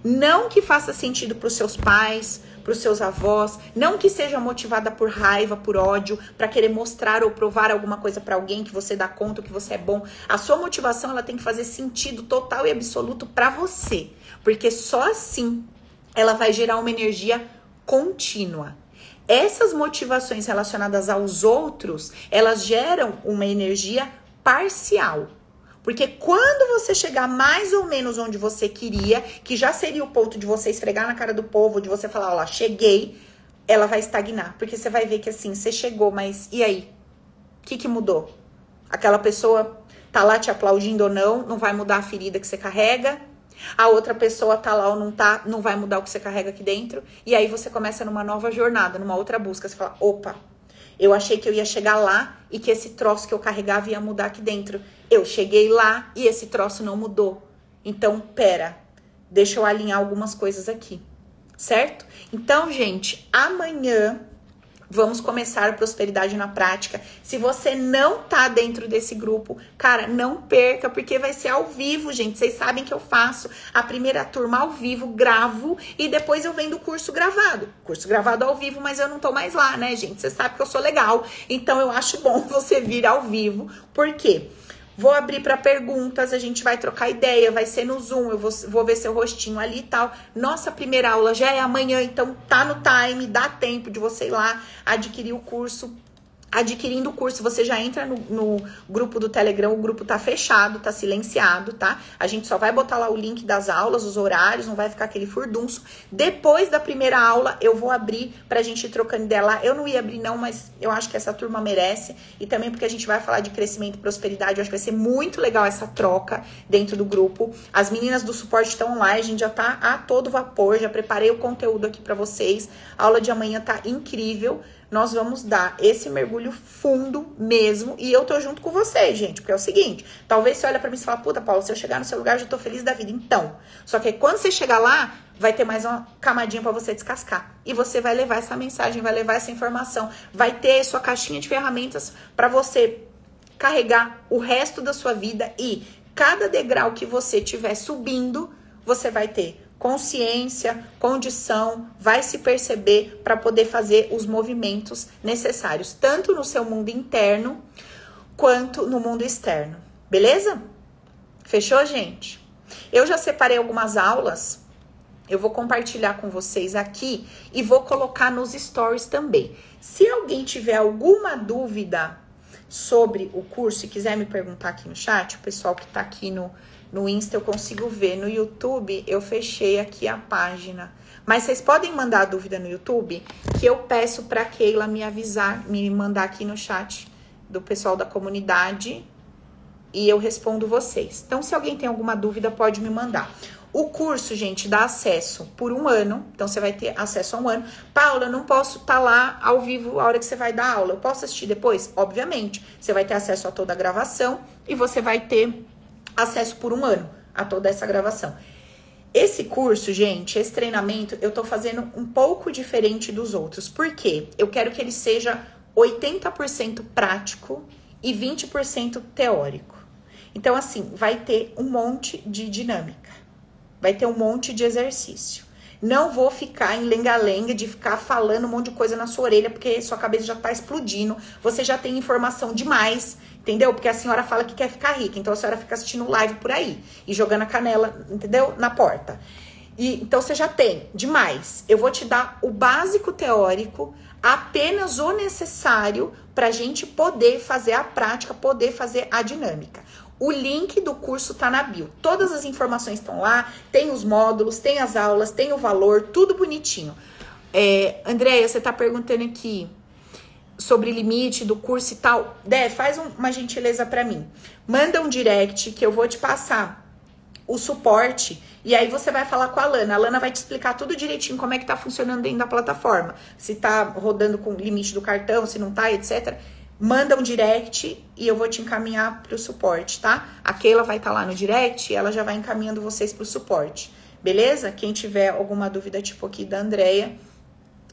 Não que faça sentido para os seus pais, para os seus avós, não que seja motivada por raiva, por ódio, para querer mostrar ou provar alguma coisa para alguém que você dá conta que você é bom. A sua motivação ela tem que fazer sentido total e absoluto para você, porque só assim ela vai gerar uma energia contínua. Essas motivações relacionadas aos outros, elas geram uma energia parcial. Porque quando você chegar mais ou menos onde você queria, que já seria o ponto de você esfregar na cara do povo, de você falar, olha, cheguei, ela vai estagnar. Porque você vai ver que assim, você chegou, mas e aí? O que, que mudou? Aquela pessoa tá lá te aplaudindo ou não, não vai mudar a ferida que você carrega, a outra pessoa tá lá ou não tá, não vai mudar o que você carrega aqui dentro. E aí você começa numa nova jornada, numa outra busca. Você fala: opa, eu achei que eu ia chegar lá e que esse troço que eu carregava ia mudar aqui dentro. Eu cheguei lá e esse troço não mudou. Então, pera, deixa eu alinhar algumas coisas aqui. certo? Então, gente, amanhã Vamos começar a prosperidade na prática. Se você não tá dentro desse grupo, cara, não perca, porque vai ser ao vivo, gente. Vocês sabem que eu faço a primeira turma ao vivo, gravo e depois eu vendo o curso gravado. Curso gravado ao vivo, mas eu não tô mais lá, né, gente? Você sabe que eu sou legal. Então eu acho bom você vir ao vivo. Por quê? Vou abrir para perguntas, a gente vai trocar ideia, vai ser no Zoom, eu vou, vou ver seu rostinho ali e tal. Nossa primeira aula já é amanhã, então tá no time, dá tempo de você ir lá adquirir o curso adquirindo o curso, você já entra no, no, grupo do Telegram, o grupo tá fechado, tá silenciado, tá? A gente só vai botar lá o link das aulas, os horários, não vai ficar aquele furdunço. Depois da primeira aula, eu vou abrir pra gente ir trocando lá. Eu não ia abrir não, mas eu acho que essa turma merece. E também porque a gente vai falar de crescimento e prosperidade, eu acho que vai ser muito legal essa troca dentro do grupo. As meninas do suporte estão lá, a gente já tá a todo vapor, já preparei o conteúdo aqui para vocês. A aula de amanhã tá incrível nós vamos dar esse mergulho fundo mesmo. E eu tô junto com você, gente, porque é o seguinte: talvez você olha para mim e fala, puta, Paulo, se eu chegar no seu lugar, eu já tô feliz da vida. Então, só que quando você chegar lá, vai ter mais uma camadinha para você descascar. E você vai levar essa mensagem, vai levar essa informação, vai ter sua caixinha de ferramentas para você carregar o resto da sua vida e cada degrau que você estiver subindo, você vai ter consciência, condição, vai se perceber para poder fazer os movimentos necessários, tanto no seu mundo interno quanto no mundo externo. Beleza? Fechou, gente? Eu já separei algumas aulas, eu vou compartilhar com vocês aqui e vou colocar nos stories também. Se alguém tiver alguma dúvida sobre o curso e quiser me perguntar aqui no chat, o pessoal que está aqui no, no Insta eu consigo ver. No YouTube eu fechei aqui a página. Mas vocês podem mandar a dúvida no YouTube que eu peço para Keila me avisar, me mandar aqui no chat do pessoal da comunidade e eu respondo vocês. Então, se alguém tem alguma dúvida, pode me mandar. O curso, gente, dá acesso por um ano. Então, você vai ter acesso a um ano. Paula, eu não posso estar tá lá ao vivo a hora que você vai dar aula. Eu posso assistir depois? Obviamente. Você vai ter acesso a toda a gravação e você vai ter acesso por um ano a toda essa gravação. Esse curso, gente, esse treinamento, eu tô fazendo um pouco diferente dos outros. Por quê? Eu quero que ele seja 80% prático e 20% teórico. Então, assim, vai ter um monte de dinâmica, vai ter um monte de exercício. Não vou ficar em lenga-lenga de ficar falando um monte de coisa na sua orelha, porque sua cabeça já tá explodindo, você já tem informação demais, Entendeu? Porque a senhora fala que quer ficar rica, então a senhora fica assistindo live por aí e jogando a canela, entendeu? Na porta. E, então você já tem demais. Eu vou te dar o básico teórico, apenas o necessário para a gente poder fazer a prática, poder fazer a dinâmica. O link do curso tá na bio. Todas as informações estão lá, tem os módulos, tem as aulas, tem o valor, tudo bonitinho. É, Andréia, você tá perguntando aqui sobre limite do curso e tal, Dé, faz um, uma gentileza para mim. Manda um direct que eu vou te passar o suporte e aí você vai falar com a Lana. A Lana vai te explicar tudo direitinho como é que tá funcionando dentro da plataforma. Se tá rodando com limite do cartão, se não tá, etc. Manda um direct e eu vou te encaminhar pro suporte, tá? A Keila vai estar tá lá no direct e ela já vai encaminhando vocês pro suporte. Beleza? Quem tiver alguma dúvida tipo aqui da Andrea,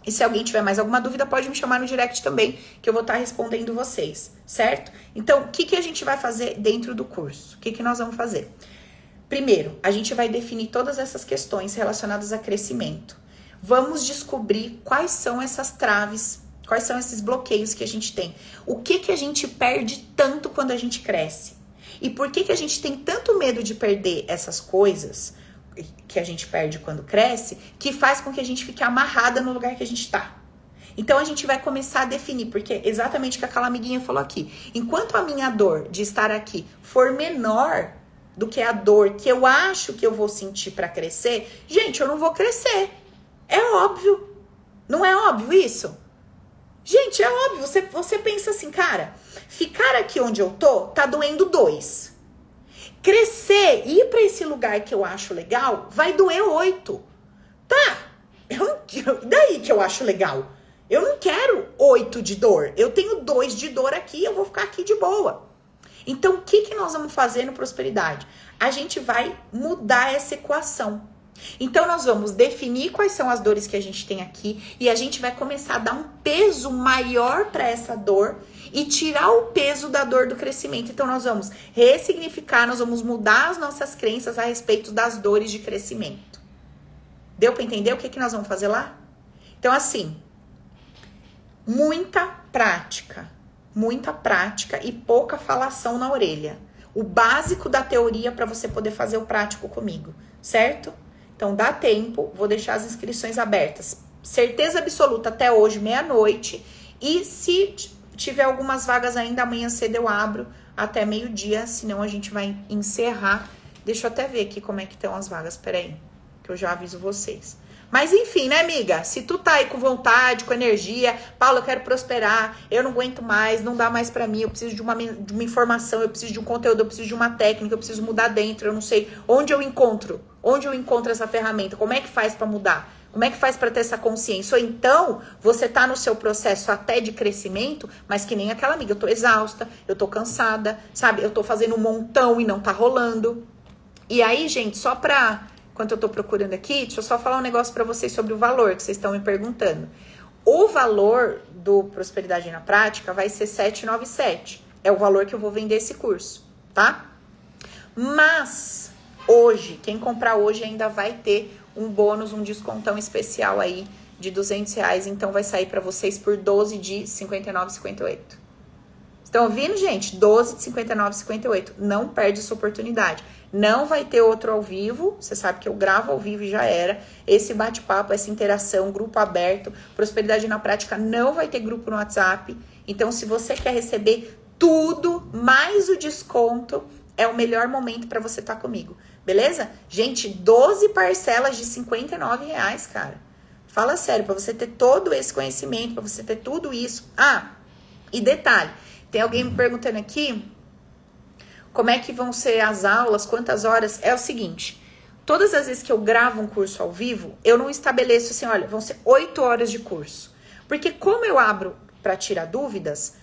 e se alguém tiver mais alguma dúvida, pode me chamar no direct também, que eu vou estar respondendo vocês, certo? Então, o que, que a gente vai fazer dentro do curso? O que, que nós vamos fazer? Primeiro, a gente vai definir todas essas questões relacionadas a crescimento. Vamos descobrir quais são essas traves, quais são esses bloqueios que a gente tem. O que, que a gente perde tanto quando a gente cresce? E por que, que a gente tem tanto medo de perder essas coisas? que a gente perde quando cresce, que faz com que a gente fique amarrada no lugar que a gente está. Então a gente vai começar a definir, porque exatamente o que aquela amiguinha falou aqui. Enquanto a minha dor de estar aqui for menor do que a dor que eu acho que eu vou sentir para crescer, gente, eu não vou crescer. É óbvio. Não é óbvio isso? Gente, é óbvio. Você, você pensa assim, cara, ficar aqui onde eu tô tá doendo dois. Crescer, ir para esse lugar que eu acho legal, vai doer oito. Tá, eu, daí que eu acho legal. Eu não quero oito de dor. Eu tenho dois de dor aqui, eu vou ficar aqui de boa. Então, o que, que nós vamos fazer no prosperidade? A gente vai mudar essa equação. Então nós vamos definir quais são as dores que a gente tem aqui e a gente vai começar a dar um peso maior para essa dor e tirar o peso da dor do crescimento. Então nós vamos ressignificar, nós vamos mudar as nossas crenças a respeito das dores de crescimento. Deu para entender o que que nós vamos fazer lá? Então assim, muita prática, muita prática e pouca falação na orelha. O básico da teoria para você poder fazer o prático comigo, certo? Então dá tempo, vou deixar as inscrições abertas. Certeza absoluta até hoje, meia-noite. E se tiver algumas vagas ainda amanhã cedo eu abro até meio-dia, senão a gente vai encerrar. Deixa eu até ver aqui como é que estão as vagas, peraí, que eu já aviso vocês. Mas enfim, né, amiga? Se tu tá aí com vontade, com energia, Paulo, eu quero prosperar, eu não aguento mais, não dá mais para mim, eu preciso de uma, de uma informação, eu preciso de um conteúdo, eu preciso de uma técnica, eu preciso mudar dentro, eu não sei onde eu encontro, onde eu encontro essa ferramenta, como é que faz para mudar? Como é que faz para ter essa consciência? Ou então, você tá no seu processo até de crescimento, mas que nem aquela amiga, eu tô exausta, eu tô cansada, sabe? Eu tô fazendo um montão e não tá rolando. E aí, gente, só pra enquanto eu tô procurando aqui, deixa eu só falar um negócio para vocês sobre o valor que vocês estão me perguntando. O valor do Prosperidade na Prática vai ser 797. É o valor que eu vou vender esse curso, tá? Mas hoje, quem comprar hoje ainda vai ter um bônus, um descontão especial aí de 200 reais. Então vai sair para vocês por 12 de 59,58. Estão ouvindo, gente? 12 de 59,58. Não perde essa oportunidade. Não vai ter outro ao vivo. Você sabe que eu gravo ao vivo e já era. Esse bate-papo, essa interação, grupo aberto. Prosperidade na prática não vai ter grupo no WhatsApp. Então, se você quer receber tudo, mais o desconto, é o melhor momento para você estar tá comigo. Beleza? Gente, 12 parcelas de 59 reais, cara. Fala sério, para você ter todo esse conhecimento, para você ter tudo isso. Ah, e detalhe, tem alguém me perguntando aqui como é que vão ser as aulas, quantas horas? É o seguinte: todas as vezes que eu gravo um curso ao vivo, eu não estabeleço assim, olha, vão ser oito horas de curso. Porque como eu abro para tirar dúvidas,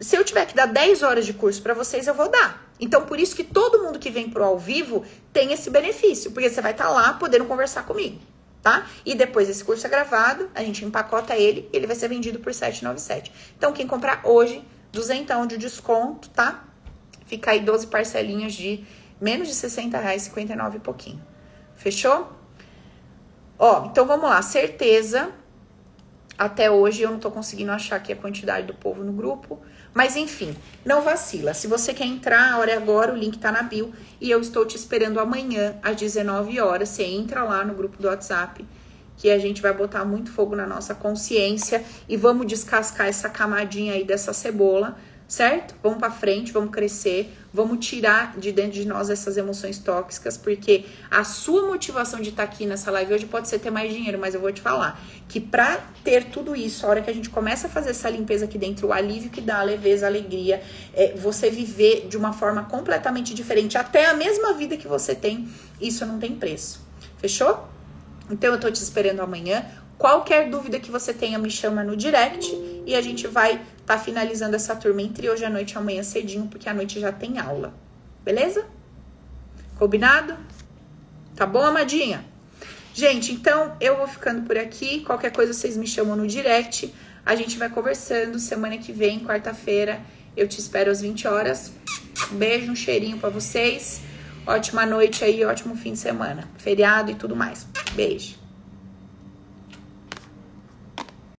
se eu tiver que dar 10 horas de curso para vocês, eu vou dar. Então, por isso que todo mundo que vem pro ao vivo tem esse benefício, porque você vai estar tá lá podendo conversar comigo, tá? E depois esse curso é gravado, a gente empacota ele, ele vai ser vendido por 797. Então, quem comprar hoje, duzentão de desconto, tá? Fica aí 12 parcelinhas de menos de 60 reais, 59 e pouquinho. Fechou? Ó, então vamos lá. Certeza. Até hoje eu não tô conseguindo achar aqui a quantidade do povo no grupo. Mas enfim, não vacila. Se você quer entrar, a hora é agora, o link tá na bio. E eu estou te esperando amanhã, às 19 horas. Você entra lá no grupo do WhatsApp, que a gente vai botar muito fogo na nossa consciência e vamos descascar essa camadinha aí dessa cebola certo? Vamos para frente, vamos crescer, vamos tirar de dentro de nós essas emoções tóxicas, porque a sua motivação de estar tá aqui nessa live hoje pode ser ter mais dinheiro, mas eu vou te falar que para ter tudo isso, a hora que a gente começa a fazer essa limpeza aqui dentro, o alívio que dá, a leveza, a alegria, é você viver de uma forma completamente diferente, até a mesma vida que você tem, isso não tem preço. Fechou? Então eu tô te esperando amanhã. Qualquer dúvida que você tenha, me chama no direct e a gente vai tá finalizando essa turma entre hoje à noite e amanhã cedinho, porque à noite já tem aula. Beleza? Combinado? Tá bom, amadinha? Gente, então eu vou ficando por aqui. Qualquer coisa vocês me chamam no direct. A gente vai conversando. Semana que vem, quarta-feira, eu te espero às 20 horas. Um beijo, um cheirinho para vocês. Ótima noite aí, ótimo fim de semana. Feriado e tudo mais. Beijo.